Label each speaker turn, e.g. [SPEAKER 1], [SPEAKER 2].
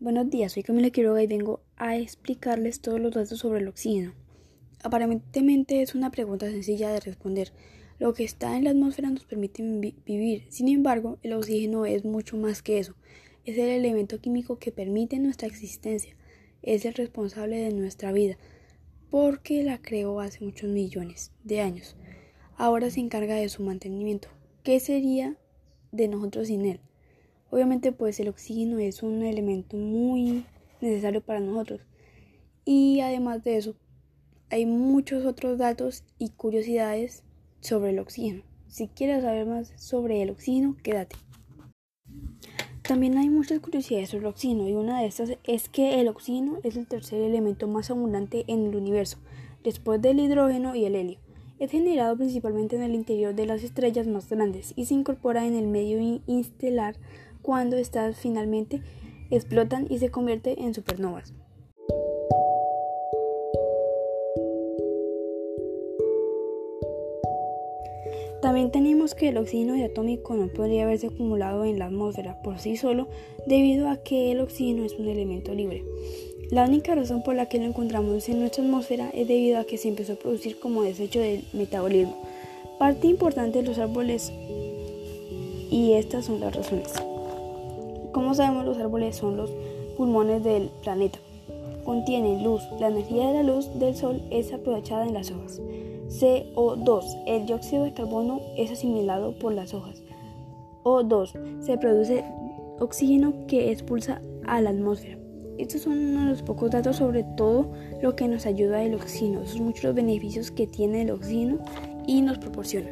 [SPEAKER 1] Buenos días, soy Camila Quiroga y vengo a explicarles todos los datos sobre el oxígeno. Aparentemente es una pregunta sencilla de responder. Lo que está en la atmósfera nos permite vivir. Sin embargo, el oxígeno es mucho más que eso. Es el elemento químico que permite nuestra existencia. Es el responsable de nuestra vida, porque la creó hace muchos millones de años. Ahora se encarga de su mantenimiento. ¿Qué sería de nosotros sin él? Obviamente pues el oxígeno es un elemento muy necesario para nosotros. Y además de eso, hay muchos otros datos y curiosidades sobre el oxígeno. Si quieres saber más sobre el oxígeno, quédate. También hay muchas curiosidades sobre el oxígeno y una de estas es que el oxígeno es el tercer elemento más abundante en el universo, después del hidrógeno y el helio. Es generado principalmente en el interior de las estrellas más grandes y se incorpora en el medio instelar cuando estas finalmente explotan y se convierten en supernovas. También tenemos que el oxígeno diatómico no podría haberse acumulado en la atmósfera por sí solo debido a que el oxígeno es un elemento libre. La única razón por la que lo encontramos en nuestra atmósfera es debido a que se empezó a producir como desecho del metabolismo, parte importante de los árboles y estas son las razones. Como sabemos, los árboles son los pulmones del planeta. Contienen luz. La energía de la luz del sol es aprovechada en las hojas. CO2. El dióxido de carbono es asimilado por las hojas. O2. Se produce oxígeno que expulsa a la atmósfera. Estos son uno de los pocos datos sobre todo lo que nos ayuda el oxígeno. Son muchos los beneficios que tiene el oxígeno y nos proporciona.